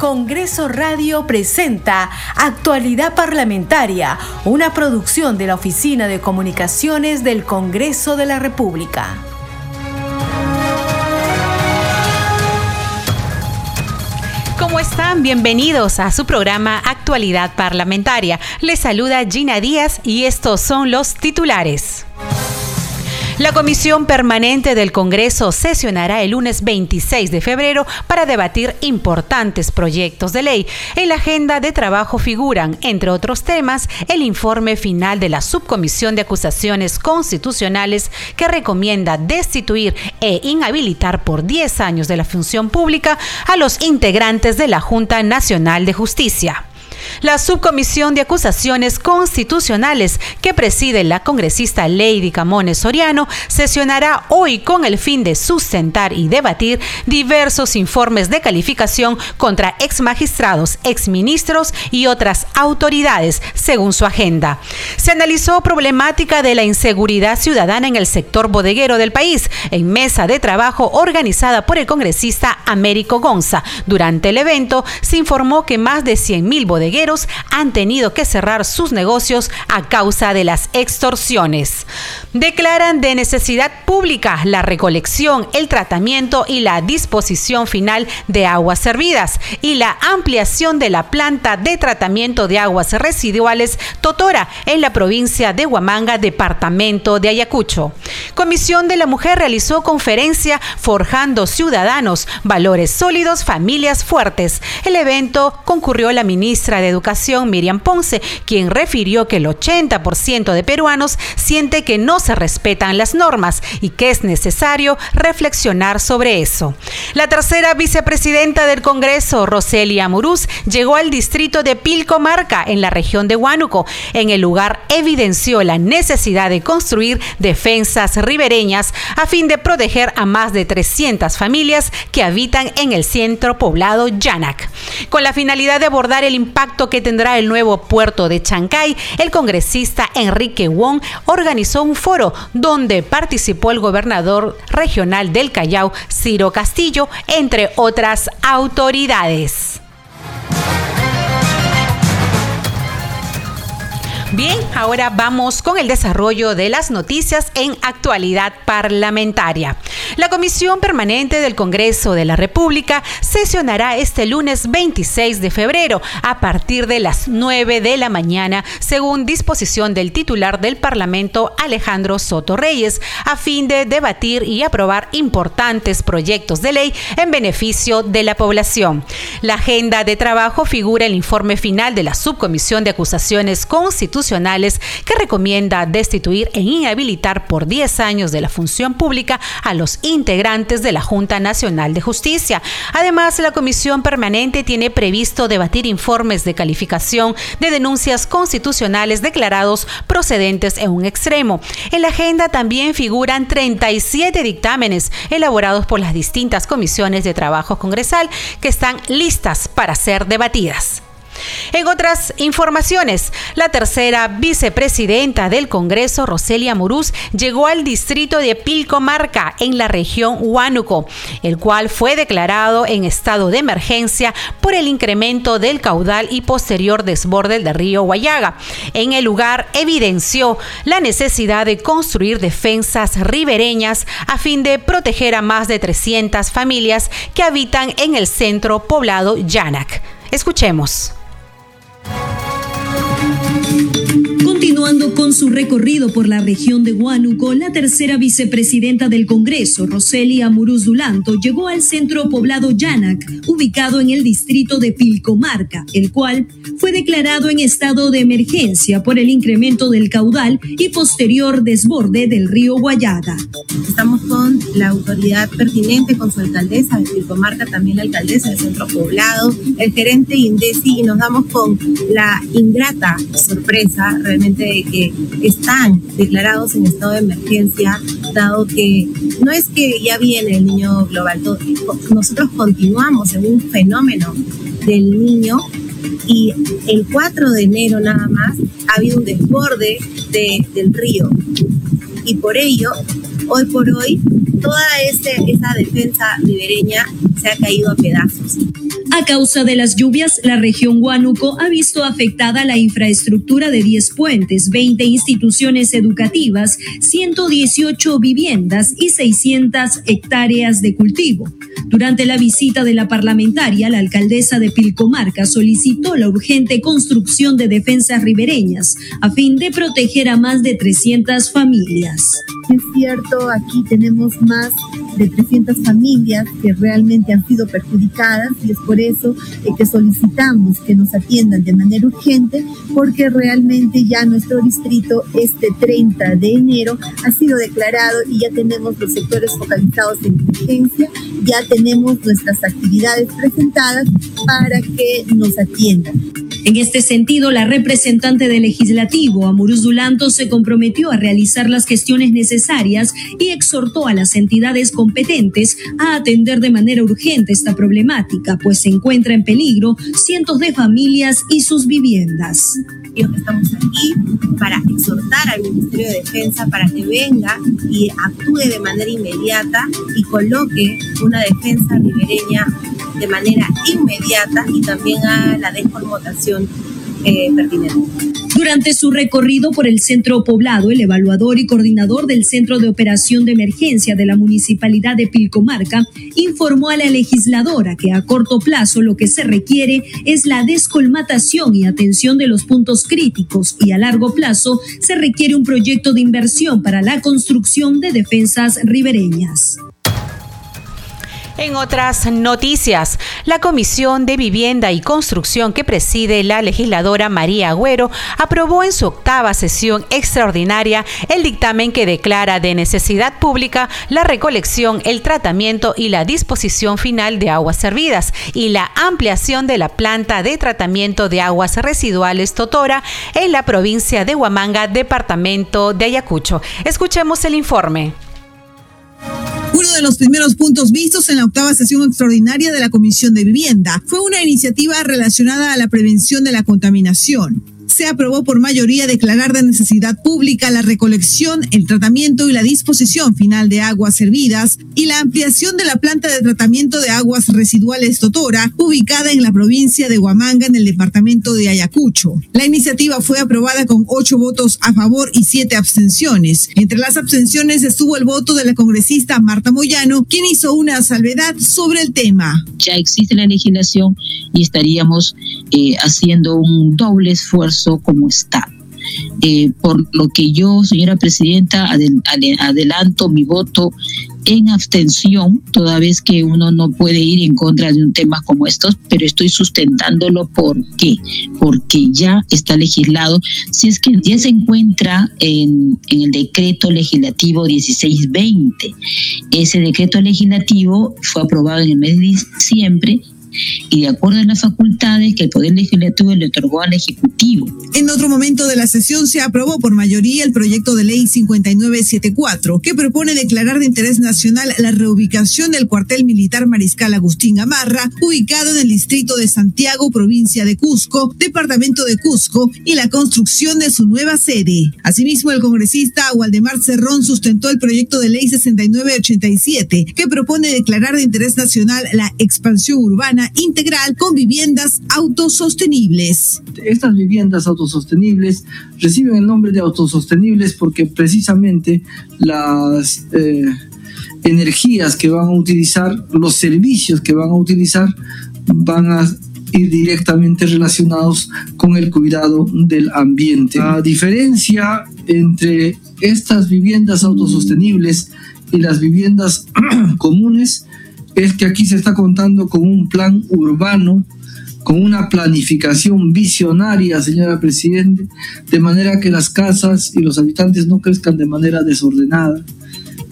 Congreso Radio presenta Actualidad Parlamentaria, una producción de la Oficina de Comunicaciones del Congreso de la República. ¿Cómo están? Bienvenidos a su programa Actualidad Parlamentaria. Les saluda Gina Díaz y estos son los titulares. La Comisión Permanente del Congreso sesionará el lunes 26 de febrero para debatir importantes proyectos de ley. En la agenda de trabajo figuran, entre otros temas, el informe final de la Subcomisión de Acusaciones Constitucionales que recomienda destituir e inhabilitar por 10 años de la función pública a los integrantes de la Junta Nacional de Justicia. La subcomisión de acusaciones constitucionales que preside la congresista Lady Camones Soriano sesionará hoy con el fin de sustentar y debatir diversos informes de calificación contra ex magistrados, ex ministros y otras autoridades, según su agenda. Se analizó problemática de la inseguridad ciudadana en el sector bodeguero del país en mesa de trabajo organizada por el congresista Américo Gonza. Durante el evento se informó que más de 100.000 bodegueros han tenido que cerrar sus negocios a causa de las extorsiones. Declaran de necesidad pública la recolección, el tratamiento y la disposición final de aguas servidas y la ampliación de la planta de tratamiento de aguas residuales Totora en la provincia de Huamanga, departamento de Ayacucho. Comisión de la Mujer realizó conferencia Forjando Ciudadanos, Valores Sólidos, Familias Fuertes. El evento concurrió la ministra de Educación, Miriam Ponce, quien refirió que el 80% de peruanos siente que no se respetan las normas y que es necesario reflexionar sobre eso. La tercera vicepresidenta del Congreso, Roselia Muruz, llegó al distrito de Pilcomarca, en la región de Huánuco. En el lugar evidenció la necesidad de construir defensas ribereñas a fin de proteger a más de 300 familias que habitan en el centro poblado Yanak. Con la finalidad de abordar el impacto que tendrá el nuevo puerto de Chancay, el congresista Enrique Wong organizó un foro donde participó el gobernador regional del Callao, Ciro Castillo, entre otras autoridades. Bien, ahora vamos con el desarrollo de las noticias en actualidad parlamentaria. La Comisión Permanente del Congreso de la República sesionará este lunes 26 de febrero a partir de las 9 de la mañana, según disposición del titular del Parlamento, Alejandro Soto Reyes, a fin de debatir y aprobar importantes proyectos de ley en beneficio de la población. La agenda de trabajo figura el informe final de la Subcomisión de Acusaciones Constitucionales que recomienda destituir e inhabilitar por 10 años de la función pública a los integrantes de la Junta Nacional de Justicia. Además, la Comisión Permanente tiene previsto debatir informes de calificación de denuncias constitucionales declarados procedentes en un extremo. En la agenda también figuran 37 dictámenes elaborados por las distintas comisiones de trabajo congresal que están listas para ser debatidas. En otras informaciones, la tercera vicepresidenta del Congreso, Roselia Muruz, llegó al distrito de Pilcomarca, en la región Huánuco, el cual fue declarado en estado de emergencia por el incremento del caudal y posterior desborde del río Guayaga. En el lugar evidenció la necesidad de construir defensas ribereñas a fin de proteger a más de 300 familias que habitan en el centro poblado Yanak. Escuchemos. you. Continuando con su recorrido por la región de Huánuco, la tercera vicepresidenta del Congreso, Roselia Amuruz Dulanto, llegó al centro poblado Yanak, ubicado en el distrito de Pilcomarca, el cual fue declarado en estado de emergencia por el incremento del caudal y posterior desborde del río Guayaga. Estamos con la autoridad pertinente, con su alcaldesa de Pilcomarca, también la alcaldesa del centro poblado, el gerente INDECI, y nos damos con la ingrata sorpresa realmente de que están declarados en estado de emergencia, dado que no es que ya viene el niño global, nosotros continuamos en un fenómeno del niño y el 4 de enero nada más ha habido un desborde del río y por ello, hoy por hoy, toda esa defensa ribereña se ha caído a pedazos. A causa de las lluvias, la región Huánuco ha visto afectada la infraestructura de 10 puentes, 20 instituciones educativas, 118 viviendas y 600 hectáreas de cultivo. Durante la visita de la parlamentaria, la alcaldesa de Pilcomarca solicitó la urgente construcción de defensas ribereñas a fin de proteger a más de 300 familias. Es cierto, aquí tenemos más de 300 familias que realmente han sido perjudicadas y es por eso eh, que solicitamos que nos atiendan de manera urgente porque realmente ya nuestro distrito este 30 de enero ha sido declarado y ya tenemos los sectores focalizados de emergencia, ya tenemos nuestras actividades presentadas para que nos atiendan. En este sentido, la representante del legislativo, Amuruz Dulanto, se comprometió a realizar las gestiones necesarias y exhortó a las entidades competentes a atender de manera urgente esta problemática, pues se encuentra en peligro cientos de familias y sus viviendas. Estamos aquí para exhortar al Ministerio de Defensa para que venga y actúe de manera inmediata y coloque una defensa ribereña de manera inmediata y también a la desconmotación eh, pertinente. Durante su recorrido por el centro poblado, el evaluador y coordinador del Centro de Operación de Emergencia de la Municipalidad de Pilcomarca informó a la legisladora que a corto plazo lo que se requiere es la descolmatación y atención de los puntos críticos y a largo plazo se requiere un proyecto de inversión para la construcción de defensas ribereñas. En otras noticias, la Comisión de Vivienda y Construcción que preside la legisladora María Agüero aprobó en su octava sesión extraordinaria el dictamen que declara de necesidad pública la recolección, el tratamiento y la disposición final de aguas servidas y la ampliación de la planta de tratamiento de aguas residuales Totora en la provincia de Huamanga, departamento de Ayacucho. Escuchemos el informe uno de los primeros puntos vistos en la octava sesión extraordinaria de la Comisión de Vivienda. Fue una iniciativa relacionada a la prevención de la contaminación se aprobó por mayoría declarar de necesidad pública la recolección, el tratamiento y la disposición final de aguas servidas y la ampliación de la planta de tratamiento de aguas residuales Totora, ubicada en la provincia de Huamanga, en el departamento de Ayacucho. La iniciativa fue aprobada con ocho votos a favor y siete abstenciones. Entre las abstenciones estuvo el voto de la congresista Marta Moyano, quien hizo una salvedad sobre el tema. Ya existe la legislación y estaríamos eh, haciendo un doble esfuerzo como está. Eh, por lo que yo, señora presidenta, adelanto mi voto en abstención, toda vez que uno no puede ir en contra de un tema como estos, pero estoy sustentándolo ¿por qué? Porque ya está legislado, si es que ya se encuentra en, en el decreto legislativo 1620. Ese decreto legislativo fue aprobado en el mes de diciembre y de acuerdo a las facultades que el Poder Legislativo le otorgó al Ejecutivo. En otro momento de la sesión se aprobó por mayoría el proyecto de ley 5974, que propone declarar de interés nacional la reubicación del cuartel militar Mariscal Agustín Gamarra, ubicado en el distrito de Santiago, provincia de Cusco, departamento de Cusco, y la construcción de su nueva sede. Asimismo, el congresista Waldemar Cerrón sustentó el proyecto de ley 6987, que propone declarar de interés nacional la expansión urbana integral con viviendas autosostenibles. Estas viviendas autosostenibles reciben el nombre de autosostenibles porque precisamente las eh, energías que van a utilizar, los servicios que van a utilizar, van a ir directamente relacionados con el cuidado del ambiente. La diferencia entre estas viviendas autosostenibles y las viviendas comunes es que aquí se está contando con un plan urbano, con una planificación visionaria, señora Presidente, de manera que las casas y los habitantes no crezcan de manera desordenada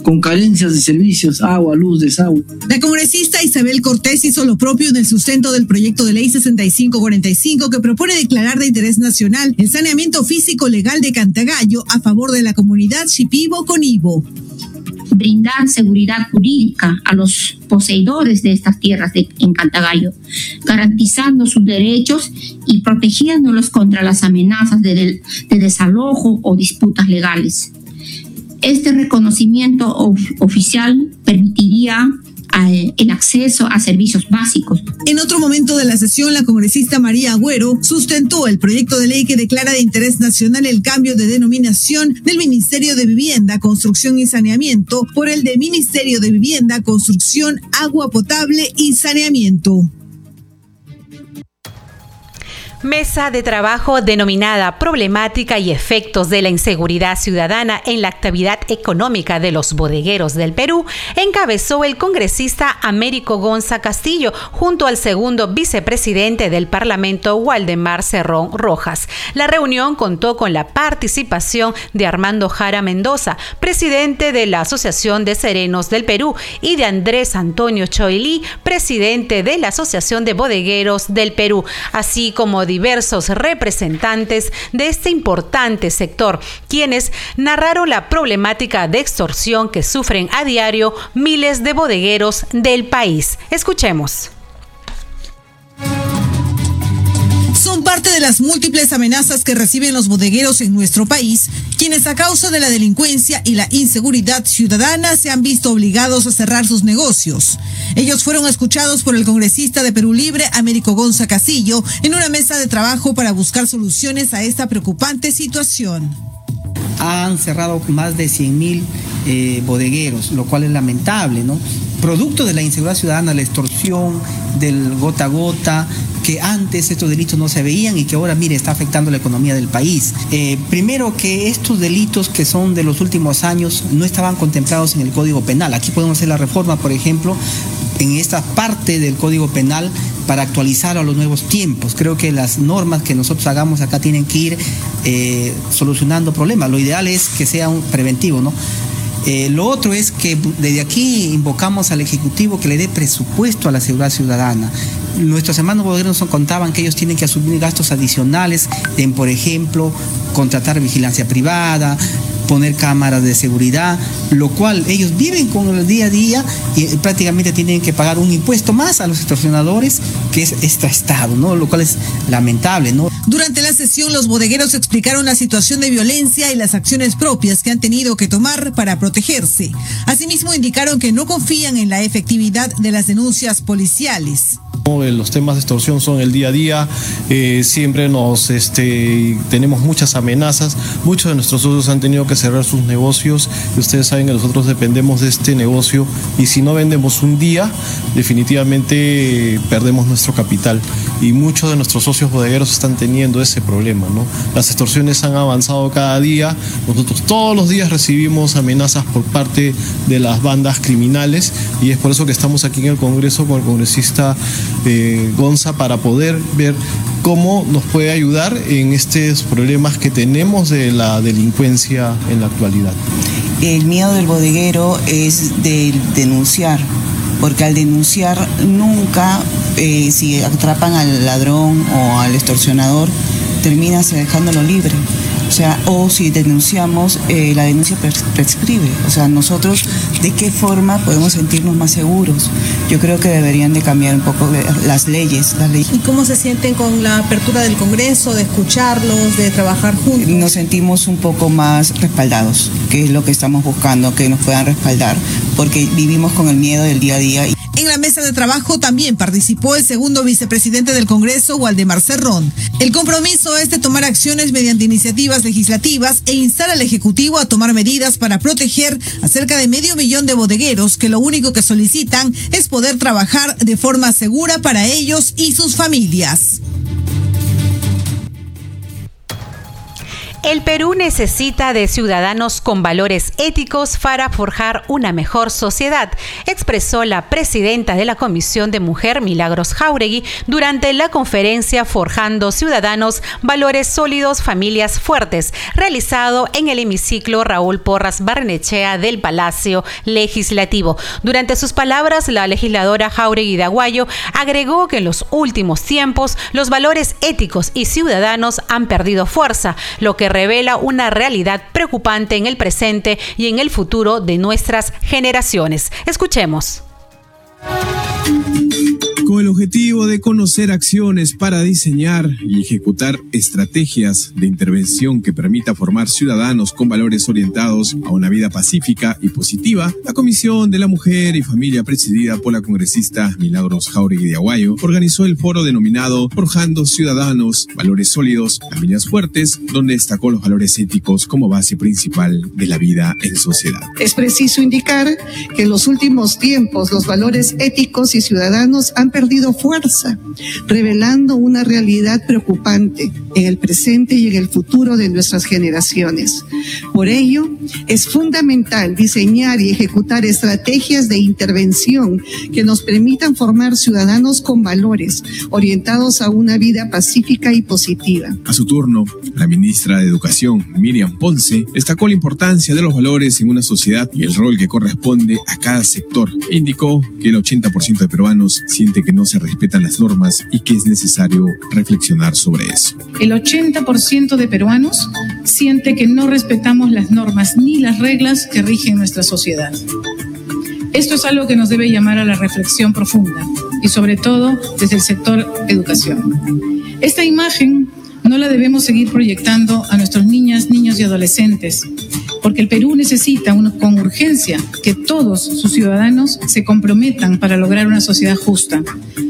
con carencias de servicios, agua, luz, desagüe. La congresista Isabel Cortés hizo lo propio en el sustento del proyecto de ley 6545 que propone declarar de interés nacional el saneamiento físico legal de Cantagallo a favor de la comunidad Shipibo-Conibo brindar seguridad jurídica a los poseedores de estas tierras en Cantagallo, garantizando sus derechos y protegiéndolos contra las amenazas de, desalojo o disputas legales. Este reconocimiento oficial permitiría el acceso a servicios básicos. En otro momento de la sesión, la congresista María Agüero sustentó el proyecto de ley que declara de interés nacional el cambio de denominación del Ministerio de Vivienda, Construcción y Saneamiento por el de Ministerio de Vivienda, Construcción, Agua Potable y Saneamiento. Mesa de trabajo denominada Problemática y efectos de la inseguridad ciudadana en la actividad económica de los bodegueros del Perú encabezó el congresista Américo Gonza Castillo junto al segundo vicepresidente del Parlamento Waldemar Cerrón Rojas. La reunión contó con la participación de Armando Jara Mendoza, presidente de la Asociación de Serenos del Perú, y de Andrés Antonio Choilí, presidente de la Asociación de Bodegueros del Perú, así como diversos representantes de este importante sector, quienes narraron la problemática de extorsión que sufren a diario miles de bodegueros del país. Escuchemos. Son parte de las múltiples amenazas que reciben los bodegueros en nuestro país, quienes a causa de la delincuencia y la inseguridad ciudadana se han visto obligados a cerrar sus negocios. Ellos fueron escuchados por el congresista de Perú Libre, Américo Gonza Casillo, en una mesa de trabajo para buscar soluciones a esta preocupante situación han cerrado más de 100 mil eh, bodegueros, lo cual es lamentable, ¿no? Producto de la inseguridad ciudadana, la extorsión, del gota a gota, que antes estos delitos no se veían y que ahora, mire, está afectando la economía del país. Eh, primero que estos delitos que son de los últimos años no estaban contemplados en el Código Penal. Aquí podemos hacer la reforma, por ejemplo, en esta parte del Código Penal para actualizar a los nuevos tiempos. Creo que las normas que nosotros hagamos acá tienen que ir eh, solucionando problemas. Lo ideal es que sea un preventivo, ¿no? Eh, lo otro es que desde aquí invocamos al Ejecutivo que le dé presupuesto a la seguridad ciudadana. Nuestros hermanos gobiernos nos contaban que ellos tienen que asumir gastos adicionales en, por ejemplo, contratar vigilancia privada, poner cámaras de seguridad, lo cual ellos viven con el día a día y prácticamente tienen que pagar un impuesto más a los extorsionadores, que es este Estado, ¿no? Lo cual es lamentable, ¿no? Durante la sesión, los bodegueros explicaron la situación de violencia y las acciones propias que han tenido que tomar para protegerse. Asimismo, indicaron que no confían en la efectividad de las denuncias policiales. Los temas de extorsión son el día a día, eh, siempre nos este, tenemos muchas amenazas, muchos de nuestros socios han tenido que cerrar sus negocios. Y ustedes saben que nosotros dependemos de este negocio y si no vendemos un día, definitivamente perdemos nuestro capital. Y muchos de nuestros socios bodegueros están teniendo ese problema. Las extorsiones han avanzado cada día, nosotros todos los días recibimos amenazas por parte de las bandas criminales y es por eso que estamos aquí en el Congreso con el congresista Gonza para poder ver cómo nos puede ayudar en estos problemas que tenemos de la delincuencia en la actualidad. El miedo del bodeguero es de denunciar, porque al denunciar nunca, eh, si atrapan al ladrón o al extorsionador, terminas dejándolo libre. O sea, o si denunciamos, eh, la denuncia prescribe. O sea, nosotros, ¿de qué forma podemos sentirnos más seguros? Yo creo que deberían de cambiar un poco las leyes, las leyes. ¿Y cómo se sienten con la apertura del Congreso, de escucharlos, de trabajar juntos? Nos sentimos un poco más respaldados, que es lo que estamos buscando, que nos puedan respaldar, porque vivimos con el miedo del día a día. En la mesa de trabajo también participó el segundo vicepresidente del Congreso, Waldemar Cerrón. El compromiso es de tomar acciones mediante iniciativas legislativas e instar al Ejecutivo a tomar medidas para proteger a cerca de medio millón de bodegueros que lo único que solicitan es poder trabajar de forma segura para ellos y sus familias. El Perú necesita de ciudadanos con valores éticos para forjar una mejor sociedad, expresó la presidenta de la Comisión de Mujer, Milagros Jauregui, durante la conferencia Forjando Ciudadanos, Valores Sólidos, Familias Fuertes, realizado en el hemiciclo Raúl Porras Barnechea del Palacio Legislativo. Durante sus palabras, la legisladora Jauregui de Aguayo agregó que en los últimos tiempos los valores éticos y ciudadanos han perdido fuerza, lo que revela una realidad preocupante en el presente y en el futuro de nuestras generaciones. Escuchemos. Con el objetivo de conocer acciones para diseñar y ejecutar estrategias de intervención que permita formar ciudadanos con valores orientados a una vida pacífica y positiva, la Comisión de la Mujer y Familia presidida por la congresista Milagros Jauregui de Aguayo organizó el foro denominado Forjando Ciudadanos, Valores Sólidos, Familias Fuertes, donde destacó los valores éticos como base principal de la vida en sociedad. Es preciso indicar que en los últimos tiempos los valores éticos y ciudadanos han fuerza, revelando una realidad preocupante en el presente y en el futuro de nuestras generaciones. Por ello, es fundamental diseñar y ejecutar estrategias de intervención que nos permitan formar ciudadanos con valores orientados a una vida pacífica y positiva. A su turno, la ministra de Educación, Miriam Ponce, destacó la importancia de los valores en una sociedad y el rol que corresponde a cada sector. E indicó que el 80% de peruanos siente que no se respetan las normas y que es necesario reflexionar sobre eso. El 80% de peruanos siente que no respetamos las normas ni las reglas que rigen nuestra sociedad. Esto es algo que nos debe llamar a la reflexión profunda y sobre todo desde el sector educación. Esta imagen no la debemos seguir proyectando a nuestros niñas, niños y adolescentes, porque el Perú necesita con urgencia que todos sus ciudadanos se comprometan para lograr una sociedad justa,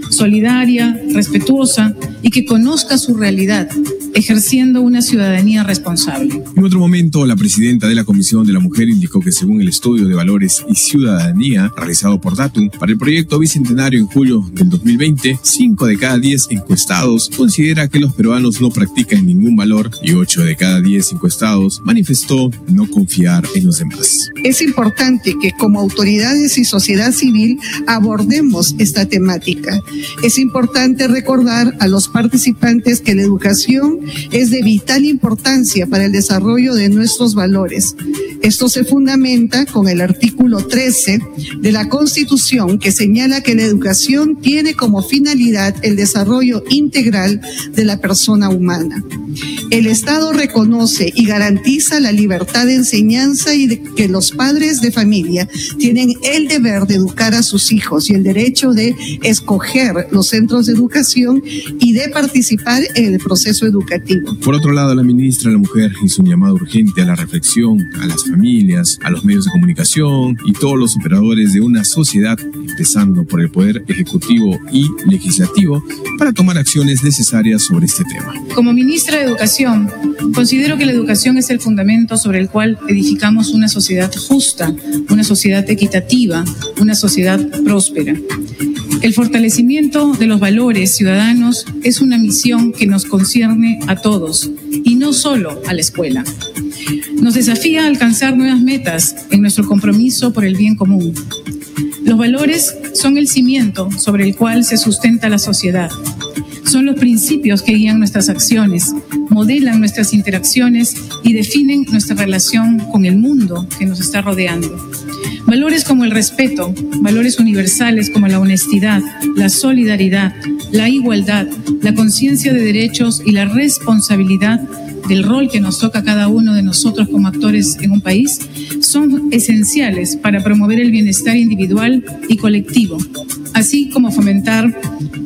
solidaria, respetuosa y que conozca su realidad, ejerciendo una ciudadanía responsable. En otro momento, la presidenta de la Comisión de la Mujer indicó que según el estudio de valores y ciudadanía realizado por Datum para el proyecto bicentenario en julio del 2020, 5 de cada 10 encuestados considera que los peruanos no practican ningún valor y 8 de cada 10 encuestados manifestó no confiar en los demás. Es importante que como autoridades y sociedad civil abordemos esta temática. Es importante recordar a los participantes que la educación es de vital importancia para el desarrollo de nuestros valores. Esto se fundamenta con el artículo 13 de la Constitución que señala que la educación tiene como finalidad el desarrollo integral de la persona humana. El Estado reconoce y garantiza la libertad de enseñanza y de que los padres de familia tienen el deber de educar a sus hijos y el derecho de escoger los centros de educación y de participar en el proceso educativo. Por otro lado, la ministra de la Mujer hizo un llamado urgente a la reflexión, a las familias, a los medios de comunicación y todos los operadores de una sociedad, empezando por el Poder Ejecutivo y Legislativo, para tomar acciones necesarias sobre este tema. Como ministra de Educación, considero que la educación es el fundamento sobre el cual edificamos una sociedad justa, una sociedad equitativa, una sociedad próspera. El fortalecimiento de los valores ciudadanos es una misión que nos concierne a todos y no solo a la escuela. Nos desafía a alcanzar nuevas metas en nuestro compromiso por el bien común. Los valores son el cimiento sobre el cual se sustenta la sociedad. Son los principios que guían nuestras acciones, modelan nuestras interacciones y definen nuestra relación con el mundo que nos está rodeando. Valores como el respeto, valores universales como la honestidad, la solidaridad, la igualdad, la conciencia de derechos y la responsabilidad del rol que nos toca cada uno de nosotros como actores en un país son esenciales para promover el bienestar individual y colectivo, así como fomentar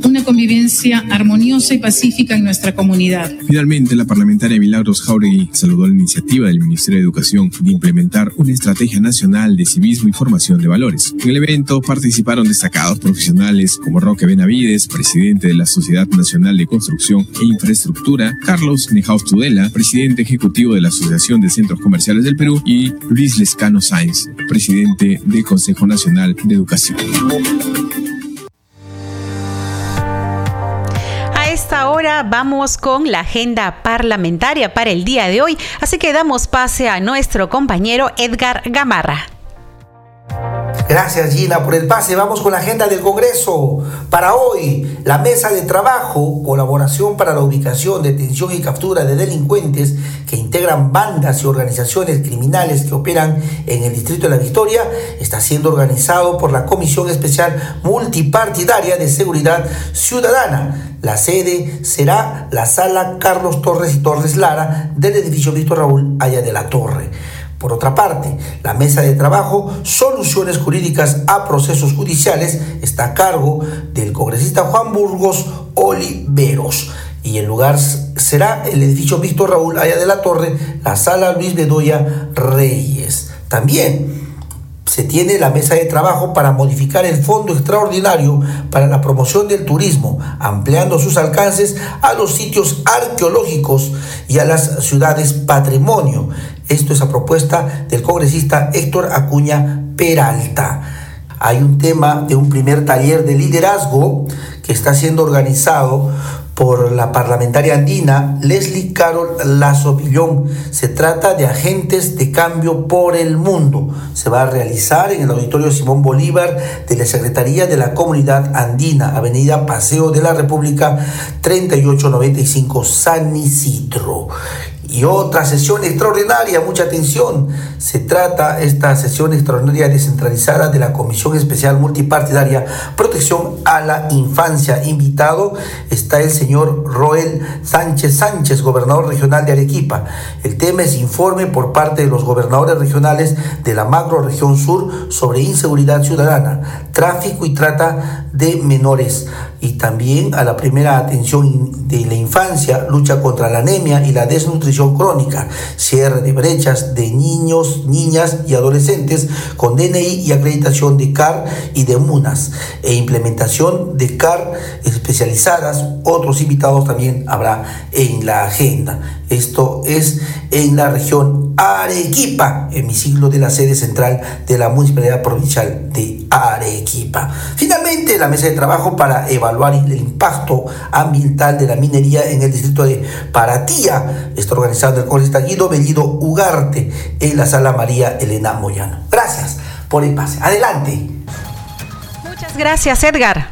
una convivencia armoniosa y pacífica en nuestra comunidad. Finalmente, la parlamentaria Milagros Jauregui saludó la iniciativa del Ministerio de Educación de implementar una estrategia nacional de civismo y formación de valores. En el evento participaron destacados profesionales como Roque Benavides, presidente de la Sociedad Nacional de Construcción e Infraestructura, Carlos Nejaus Tudela, presidente ejecutivo de la Asociación de Centros Comerciales del Perú, y Luis Lescano Sáenz, presidente del Consejo Nacional de Educación. Esta hora vamos con la agenda parlamentaria para el día de hoy, así que damos pase a nuestro compañero Edgar Gamarra. Gracias Gina por el pase. Vamos con la agenda del Congreso. Para hoy, la mesa de trabajo, colaboración para la ubicación, detención y captura de delincuentes que integran bandas y organizaciones criminales que operan en el Distrito de la Victoria, está siendo organizado por la Comisión Especial Multipartidaria de Seguridad Ciudadana. La sede será la sala Carlos Torres y Torres Lara del edificio Víctor Raúl Aya de la Torre. Por otra parte, la mesa de trabajo Soluciones Jurídicas a Procesos Judiciales está a cargo del congresista Juan Burgos Oliveros y el lugar será el edificio Víctor Raúl Aya de la Torre, la sala Luis Bedoya Reyes. También se tiene la mesa de trabajo para modificar el fondo extraordinario para la promoción del turismo, ampliando sus alcances a los sitios arqueológicos y a las ciudades patrimonio. Esto es a propuesta del congresista Héctor Acuña Peralta. Hay un tema de un primer taller de liderazgo que está siendo organizado por la parlamentaria andina Leslie Carol Lazo Villón. Se trata de agentes de cambio por el mundo. Se va a realizar en el Auditorio Simón Bolívar de la Secretaría de la Comunidad Andina, Avenida Paseo de la República 3895 San Isidro y otra sesión extraordinaria, mucha atención. Se trata esta sesión extraordinaria descentralizada de la Comisión Especial Multipartidaria Protección a la Infancia. Invitado está el señor Roel Sánchez Sánchez, gobernador regional de Arequipa. El tema es informe por parte de los gobernadores regionales de la macro región sur sobre inseguridad ciudadana, tráfico y trata de menores y también a la primera atención de la infancia, lucha contra la anemia y la desnutrición crónica, cierre de brechas de niños, niñas y adolescentes con DNI y acreditación de CAR y de MUNAS e implementación de CAR especializadas. Otros invitados también habrá en la agenda. Esto es en la región Arequipa, hemiciclo de la sede central de la Municipalidad Provincial de Arequipa. Finalmente, la mesa de trabajo para evaluar el impacto ambiental de la minería en el distrito de Paratía está organizado el congresista Guido Bellido Ugarte en la sala María Elena Moyano. Gracias por el pase. Adelante. Muchas gracias, Edgar.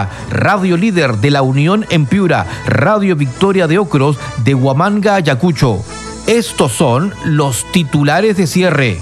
Radio Líder de la Unión en Piura, Radio Victoria de Ocros de Huamanga, Ayacucho. Estos son los titulares de cierre.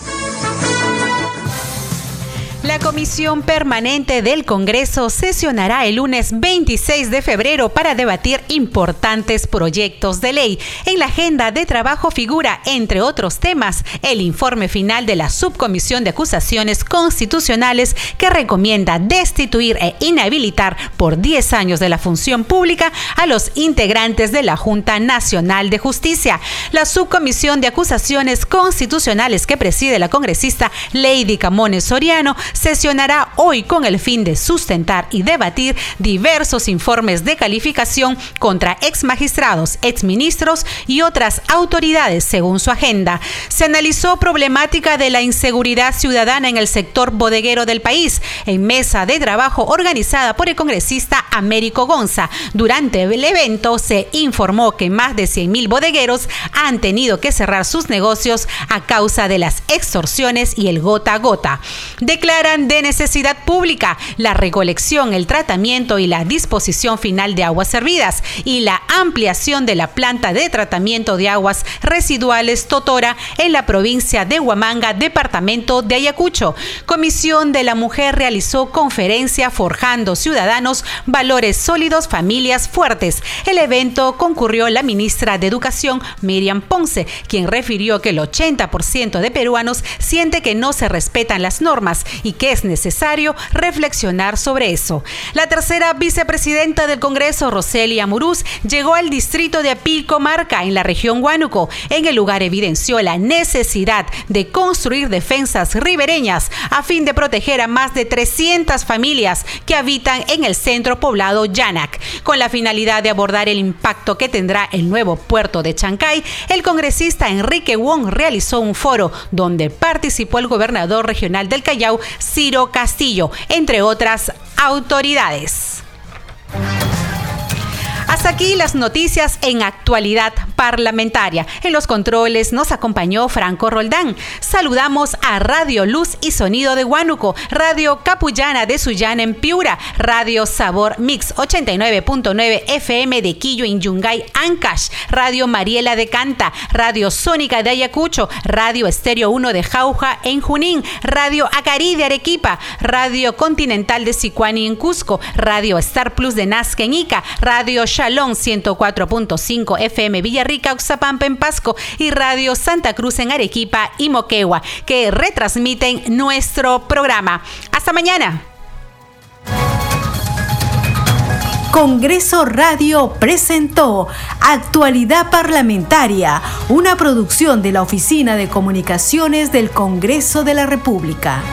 Comisión Permanente del Congreso sesionará el lunes 26 de febrero para debatir importantes proyectos de ley. En la agenda de trabajo figura, entre otros temas, el informe final de la Subcomisión de Acusaciones Constitucionales que recomienda destituir e inhabilitar por 10 años de la función pública a los integrantes de la Junta Nacional de Justicia. La Subcomisión de Acusaciones Constitucionales que preside la congresista Lady Camones Soriano sesionará hoy con el fin de sustentar y debatir diversos informes de calificación contra ex magistrados, ex ministros y otras autoridades según su agenda. Se analizó problemática de la inseguridad ciudadana en el sector bodeguero del país en mesa de trabajo organizada por el congresista Américo Gonza. Durante el evento se informó que más de 100.000 bodegueros han tenido que cerrar sus negocios a causa de las extorsiones y el gota a gota. Declara de necesidad pública la recolección, el tratamiento y la disposición final de aguas servidas y la ampliación de la planta de tratamiento de aguas residuales Totora en la provincia de Huamanga, departamento de Ayacucho. Comisión de la Mujer realizó conferencia Forjando Ciudadanos, Valores Sólidos, Familias Fuertes. El evento concurrió la ministra de Educación, Miriam Ponce, quien refirió que el 80% de peruanos siente que no se respetan las normas y que es necesario reflexionar sobre eso. La tercera vicepresidenta del Congreso, Roselia Muruz, llegó al distrito de Apilco Marca, en la región Huánuco. En el lugar evidenció la necesidad de construir defensas ribereñas a fin de proteger a más de 300 familias que habitan en el centro poblado Yanac. Con la finalidad de abordar el impacto que tendrá el nuevo puerto de Chancay, el congresista Enrique Wong realizó un foro donde participó el gobernador regional del Callao, Castillo, entre otras autoridades. Hasta aquí las noticias en actualidad parlamentaria. En los controles nos acompañó Franco Roldán. Saludamos a Radio Luz y Sonido de Huánuco, Radio Capullana de Sullana en Piura, Radio Sabor Mix 89.9 FM de Quillo en Yungay, Ancash, Radio Mariela de Canta, Radio Sónica de Ayacucho, Radio Estéreo 1 de Jauja en Junín, Radio Acari de Arequipa, Radio Continental de Sicuani en Cusco, Radio Star Plus de Nazca en Ica, Radio Shalom 104.5 FM Villarrica, Oxapampa en Pasco y Radio Santa Cruz en Arequipa y Moquegua, que retransmiten nuestro programa. Hasta mañana. Congreso Radio presentó Actualidad Parlamentaria, una producción de la Oficina de Comunicaciones del Congreso de la República.